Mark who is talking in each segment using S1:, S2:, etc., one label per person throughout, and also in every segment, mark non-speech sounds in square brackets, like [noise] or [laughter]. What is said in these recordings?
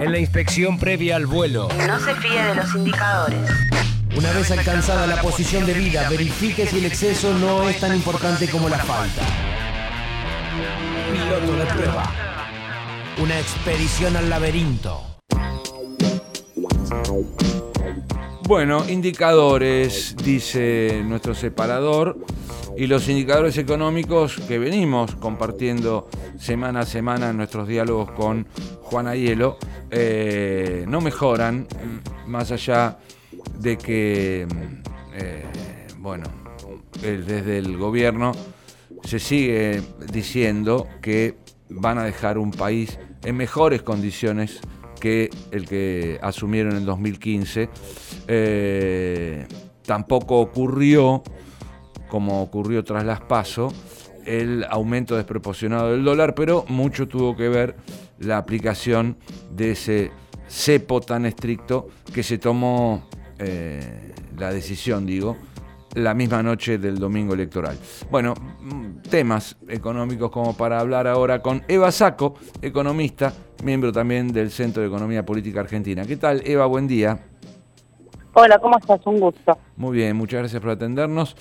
S1: en la inspección previa al vuelo.
S2: No se fíe de los indicadores.
S1: Una vez alcanzada la posición de vida, verifique si el exceso no es tan importante como la falta. Piloto de prueba. Una expedición al laberinto.
S3: Bueno, indicadores, dice nuestro separador, y los indicadores económicos que venimos compartiendo semana a semana en nuestros diálogos con Juana Hielo, eh, no mejoran, más allá de que, eh, bueno, desde el gobierno se sigue diciendo que van a dejar un país en mejores condiciones que el que asumieron en 2015. Eh, tampoco ocurrió, como ocurrió tras las PASO, el aumento desproporcionado del dólar, pero mucho tuvo que ver la aplicación de ese cepo tan estricto que se tomó eh, la decisión, digo, la misma noche del domingo electoral. Bueno, mm, temas económicos como para hablar ahora con Eva Saco, economista, miembro también del Centro de Economía Política Argentina. ¿Qué tal, Eva? Buen día.
S4: Hola, ¿cómo estás? Un gusto.
S3: Muy bien, muchas gracias por atendernos.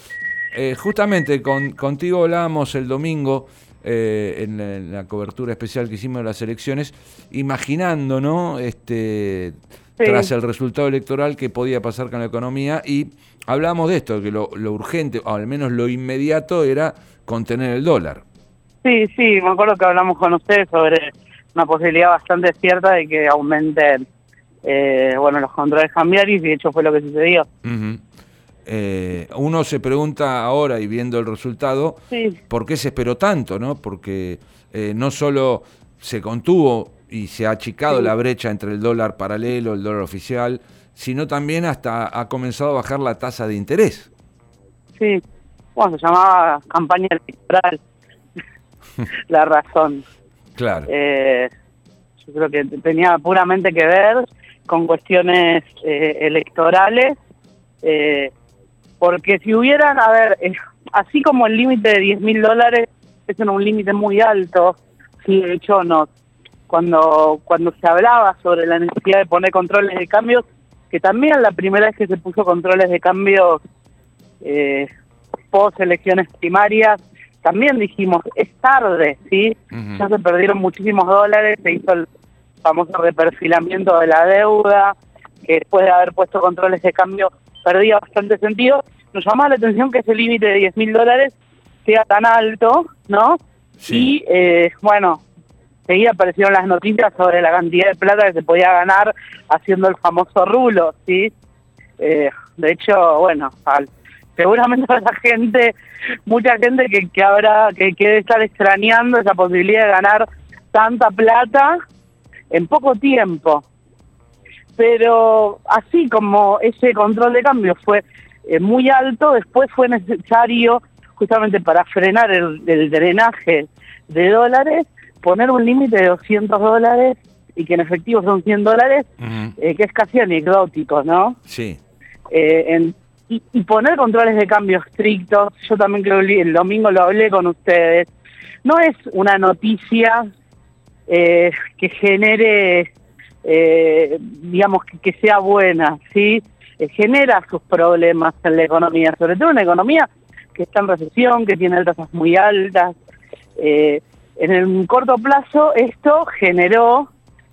S3: Eh, justamente con, contigo hablábamos el domingo eh, en, la, cobertura especial que hicimos de las elecciones, imaginando, ¿no? Este, tras el resultado electoral que podía pasar con la economía y hablábamos de esto, que lo, urgente, o al menos lo inmediato, era contener el dólar.
S4: Sí, sí, me acuerdo que hablamos con ustedes sobre una posibilidad bastante cierta de que aumenten eh, bueno, los controles cambiarios y de hecho fue lo que sucedió.
S3: Eh, uno se pregunta ahora y viendo el resultado, ¿por qué se esperó tanto? no Porque eh, no solo se contuvo y se ha achicado la brecha entre el dólar paralelo, el dólar oficial, sino también hasta ha comenzado a bajar la tasa de interés.
S4: Sí, bueno, se llamaba campaña electoral, [laughs] la razón.
S3: Claro.
S4: Eh, yo creo que tenía puramente que ver con cuestiones eh, electorales, eh, porque si hubieran, a ver, así como el límite de 10 mil dólares es un límite muy alto, sí, de hecho nos cuando, cuando se hablaba sobre la necesidad de poner controles de cambios, que también la primera vez que se puso controles de cambios eh, post elecciones primarias, también dijimos, es tarde, ¿sí? Ya se perdieron muchísimos dólares, se hizo el famoso reperfilamiento de la deuda, que después de haber puesto controles de cambio perdía bastante sentido. Nos llamaba la atención que ese límite de 10 mil dólares sea tan alto, ¿no? Y eh, bueno, seguía aparecieron las noticias sobre la cantidad de plata que se podía ganar haciendo el famoso rulo, ¿sí? Eh, de hecho, bueno, seguramente a la [laughs] gente, mucha gente que, que habrá, que, que debe estar extrañando esa posibilidad de ganar tanta plata en poco tiempo. Pero así como ese control de cambio fue eh, muy alto, después fue necesario, justamente para frenar el, el drenaje de dólares, poner un límite de 200 dólares y que en efectivo son 100 dólares, eh, que es casi anecdótico, ¿no?
S3: Sí.
S4: Eh, y, poner controles de cambio estrictos, yo también creo que el domingo lo hablé con ustedes, no es una noticia eh, que genere, digamos, que, sea buena, ¿sí? genera sus problemas en la economía, sobre todo una economía que está en recesión, que tiene tasas muy altas, eh, en el corto plazo esto generó,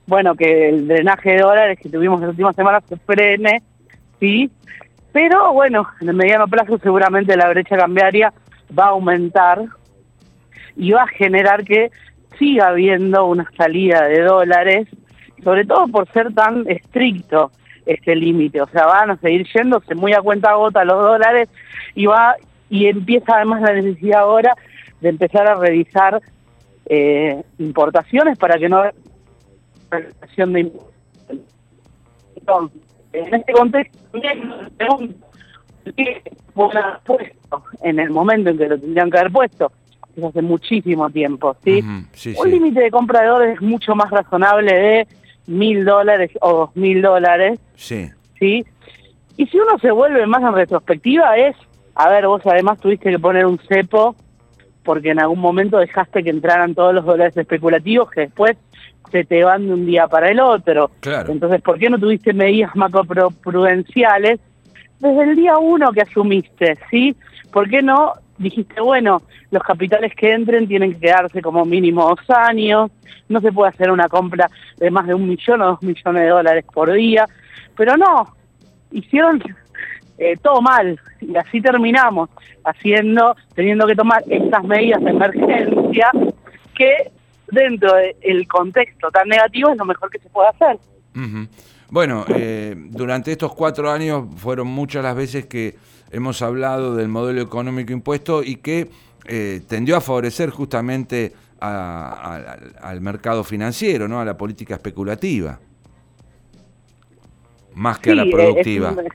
S4: bueno, que el drenaje de dólares que tuvimos en las últimas semanas se frene, ¿sí? Pero bueno, en el mediano plazo seguramente la brecha cambiaria va a aumentar y va a generar que siga habiendo una salida de dólares, sobre todo por ser tan estricto este límite, o sea, van a seguir yéndose muy a cuenta gota los dólares y va y empieza además la necesidad ahora de empezar a revisar eh, importaciones para que no haya de Entonces, en este contexto también ¿qué puesto en el momento en que lo tendrían que haber puesto? Es hace muchísimo tiempo, ¿sí? Un límite de compra de dólares es mucho más razonable de mil dólares o dos mil dólares.
S3: Sí.
S4: ¿Sí? Y si uno se vuelve más en retrospectiva es, a ver, vos además tuviste que poner un cepo porque en algún momento dejaste que entraran todos los dólares especulativos que después se te van de un día para el otro.
S3: Claro.
S4: Entonces, ¿por qué no tuviste medidas macroprudenciales desde el día uno que asumiste? ¿sí? ¿Por qué no dijiste, bueno, los capitales que entren tienen que quedarse como mínimo dos años, no se puede hacer una compra de más de un millón o dos millones de dólares por día, pero no, hicieron eh, todo mal y así terminamos haciendo, teniendo que tomar estas medidas de emergencia que dentro del contexto tan negativo es lo mejor que se puede hacer.
S3: Bueno, eh, durante estos cuatro años fueron muchas las veces que hemos hablado del modelo económico impuesto y que eh, tendió a favorecer justamente a- a- al- mercado financiero, ¿no? a la política especulativa, más que a la productiva.
S4: Es un,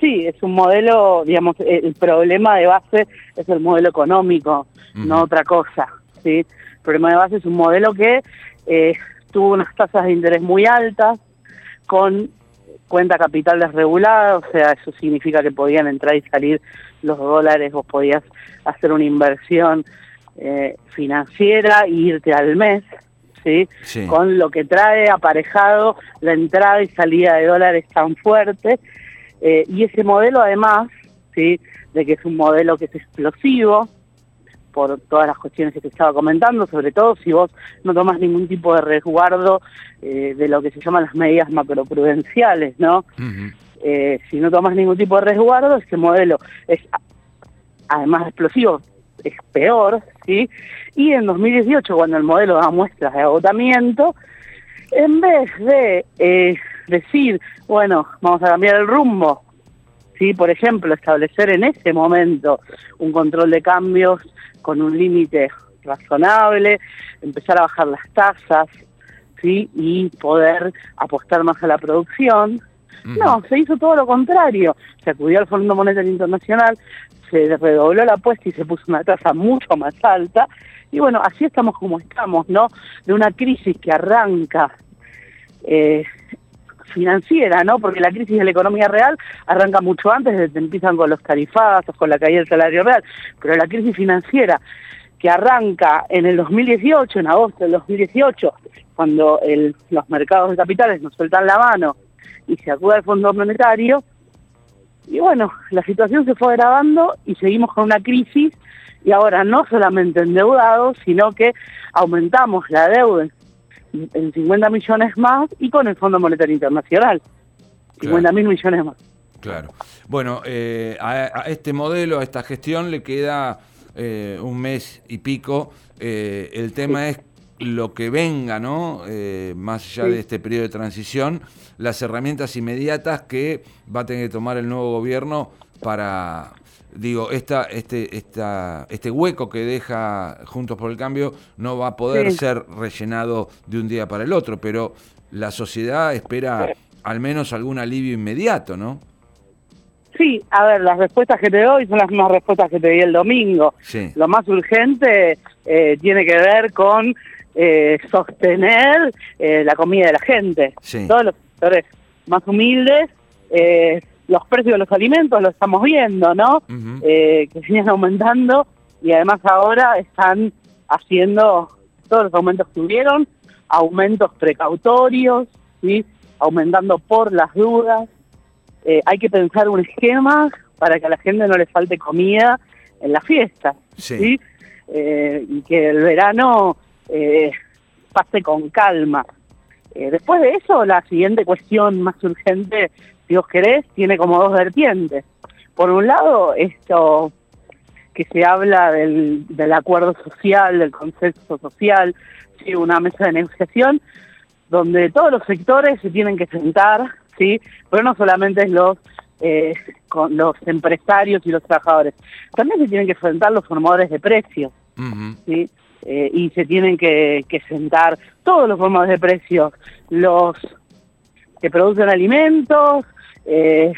S4: sí, es un modelo, digamos, el problema de base es el modelo económico, no otra cosa. ¿sí? El problema de base es un modelo que eh, tuvo unas tasas de interés muy altas, con cuenta capital desregulada, o sea, eso significa que podían entrar y salir los dólares, vos podías hacer una inversión eh, financiera e irte al mes, ¿sí?
S3: Sí.
S4: con lo que trae aparejado la entrada y salida de dólares tan fuerte. Eh, y ese modelo además, ¿sí? de que es un modelo que es explosivo, por todas las cuestiones que te estaba comentando, sobre todo si vos no tomas ningún tipo de resguardo eh, de lo que se llaman las medidas macroprudenciales, ¿no? Eh, si no tomas ningún tipo de resguardo, este modelo es, además de explosivo, es peor, ¿sí? Y en 2018, cuando el modelo da muestras de agotamiento, en vez de eh, decir, bueno, vamos a cambiar el rumbo, ¿sí? Por ejemplo, establecer en ese momento un control de cambios con un límite razonable, empezar a bajar las tasas, ¿sí? Y poder apostar más a la producción, no, se hizo todo lo contrario. Se acudió al Fondo Monetario Internacional, se redobló la apuesta y se puso una tasa mucho más alta. Y bueno, así estamos como estamos, ¿no? De una crisis que arranca eh, financiera, ¿no? Porque la crisis de la economía real arranca mucho antes, desde empiezan con los tarifazos, con la caída del salario real. Pero la crisis financiera que arranca en el 2018, en agosto del 2018, cuando los mercados de capitales nos sueltan la mano y se acude al Fondo Monetario. Y bueno, la situación se fue agravando y seguimos con una crisis y ahora no solamente endeudados, sino que aumentamos la deuda 50 millones más y con el Fondo Monetario Internacional, 50 mil millones más.
S3: Claro. Bueno, eh, a, a este modelo, a esta gestión le queda eh, un mes y pico. Eh, el tema es lo que venga, ¿no? Eh, más allá
S4: Sí.
S3: de este periodo de transición, las herramientas inmediatas que va a tener que tomar el nuevo gobierno para, digo, esta, este, esta, este hueco que deja Juntos por el Cambio no va a poder
S4: Sí.
S3: ser rellenado de un día para el otro, pero la sociedad espera al menos algún alivio inmediato, ¿no?
S4: Sí, a ver, las respuestas que te doy son las mismas respuestas que te di el domingo.
S3: Sí.
S4: Lo más urgente eh, tiene que ver con eh, sostener eh, la comida de la gente.
S3: Sí.
S4: Todos los sectores más humildes, eh, los precios de los alimentos lo estamos viendo, ¿no? Eh, que siguen aumentando y además ahora están haciendo todos los aumentos que hubieron, aumentos precautorios, ¿sí? aumentando por las dudas. Eh, hay que pensar un esquema para que a la gente no le falte comida en las fiestas,
S3: Sí.
S4: ¿sí? Eh, y que el verano eh, pase con calma. Después de eso, la siguiente cuestión más urgente, si vos querés, tiene como dos vertientes. Por un lado, esto que se habla del, del acuerdo social, del consenso social, ¿sí? una mesa de negociación donde todos los sectores se tienen que sentar, sí, pero no solamente los eh, con los empresarios y los trabajadores, también se tienen que sentar los formadores de precios. ¿sí? Eh, y se tienen que, que sentar todos los formadores de precios, los que producen alimentos, eh,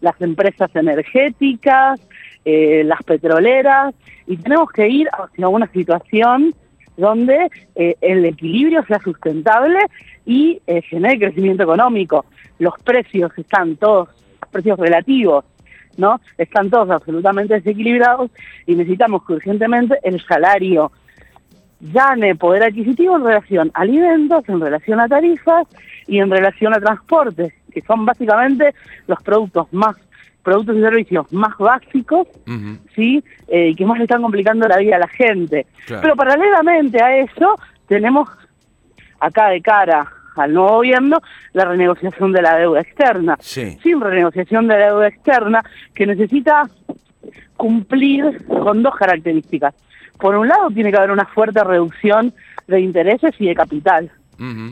S4: las empresas energéticas, eh, las petroleras, y tenemos que ir hacia una situación donde eh, el equilibrio sea sustentable y genere crecimiento económico. Los precios están todos, precios relativos, ¿no? Están todos absolutamente desequilibrados y necesitamos que urgentemente el salario gane poder adquisitivo en relación a alimentos, en relación a tarifas y en relación a transporte, que son básicamente los productos más productos y servicios más básicos, ¿sí? Eh, y que más le están complicando la vida a la gente. Pero paralelamente a eso, tenemos acá de cara al nuevo gobierno la renegociación de la deuda externa. Sin renegociación de la deuda externa, que necesita cumplir con dos características. Por un lado, tiene que haber una fuerte reducción de intereses y de capital.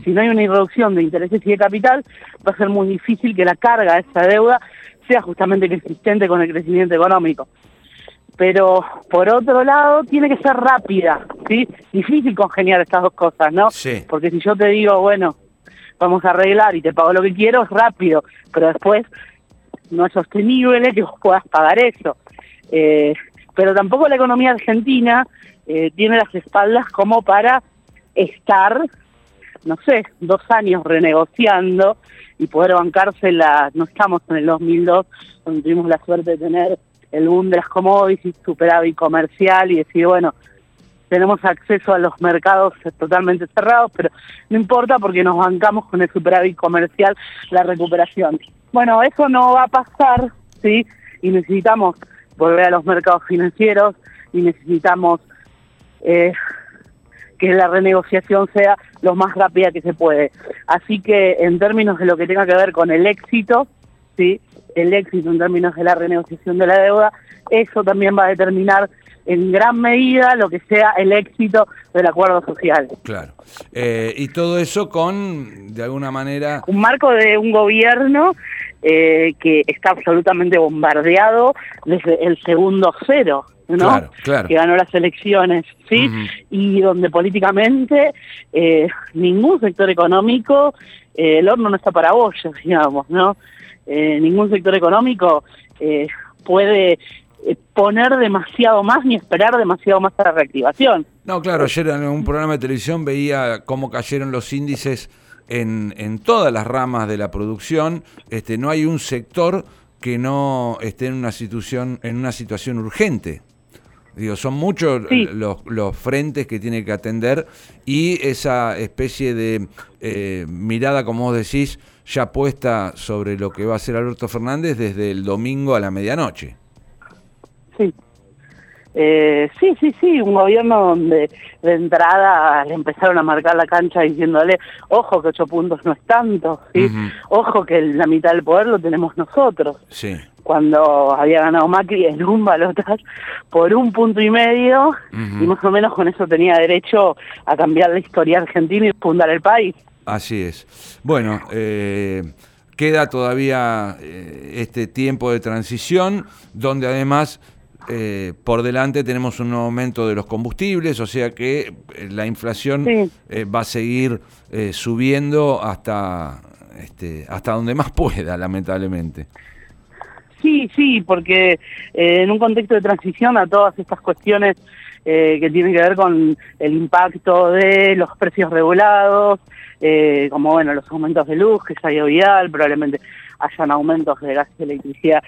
S4: Si no hay una reducción de intereses y de capital, va a ser muy difícil que la carga de esa deuda sea justamente consistente con el crecimiento económico. Pero por otro lado, tiene que ser rápida, ¿sí? Difícil congeniar estas dos cosas, ¿no?
S3: Sí.
S4: Porque si yo te digo, bueno, vamos a arreglar y te pago lo que quiero, es rápido, pero después no es sostenible que vos puedas pagar eso. Eh, pero tampoco la economía argentina eh, tiene las espaldas como para estar, no sé, dos años renegociando y poder bancársela. No estamos en el 2002, donde tuvimos la suerte de tener el boom de las commodities, superávit comercial y decir, bueno, tenemos acceso a los mercados totalmente cerrados, pero no importa porque nos bancamos con el superávit comercial la recuperación. Bueno, eso no va a pasar, ¿sí? Y necesitamos volver a los mercados financieros y necesitamos eh, que la renegociación sea lo más rápida que se puede. Así que en términos de lo que tenga que ver con el éxito, ¿sí? el éxito en términos de la renegociación de la deuda, eso también va a determinar en gran medida lo que sea el éxito del acuerdo social.
S3: Claro. Eh, y todo eso con, de alguna manera...
S4: Un marco de un gobierno eh, que está absolutamente bombardeado desde el segundo cero. ¿no?
S3: Claro,
S4: que ganó las elecciones, ¿sí? Y donde políticamente eh, ningún sector económico, el horno no está para bollos, [laughs] digamos, ¿no? ningún sector económico puede eh, poner demasiado más ni esperar demasiado más para la reactivación.
S3: No, claro, ayer en un programa de televisión veía cómo cayeron los índices en, en todas las ramas de la producción. Este, no hay un sector que no esté en una situación, en una situación urgente. Digo, son muchos los, los, frentes que tiene que atender y esa especie de eh, mirada, como vos decís, ya puesta sobre lo que va a hacer Alberto Fernández desde el domingo a la medianoche.
S4: Sí. Eh, sí, sí, sí, un gobierno donde de entrada le empezaron a marcar la cancha diciéndole, ojo que ocho puntos no es tanto, ¿sí? ojo que la mitad del poder lo tenemos nosotros.
S3: Sí.
S4: Cuando había ganado Macri en un balotaje por un punto y medio, y más o menos con eso tenía derecho a cambiar la historia argentina y fundar el país.
S3: Así es. Bueno, eh, queda todavía eh, este tiempo de transición, donde además eh, por delante tenemos un aumento de los combustibles, o sea que eh, la inflación eh, va a seguir subiendo hasta, este, hasta donde más pueda, lamentablemente.
S4: Sí, sí, porque en un contexto de transición a todas estas cuestiones que tienen que ver con el impacto de los precios regulados, como bueno los aumentos de luz, que algo vial, probablemente hayan aumentos de gas y electricidad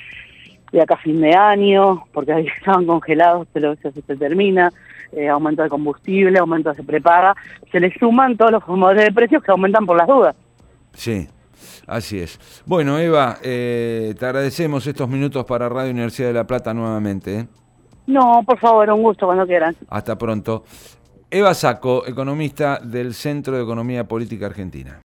S4: de acá a fin de año, porque ahí [laughs] estaban congelados, pero eso se termina, eh, aumento de combustible, aumento de prepaga, se le suman todos los formadores de precios que aumentan por las dudas.
S3: Sí, así es. Bueno, Eva, eh, te agradecemos estos minutos para Radio Universidad de La Plata nuevamente. ¿eh?
S4: No, por favor, un gusto cuando quieran.
S3: Hasta pronto. Eva Saco, economista del Centro de Economía Política Argentina.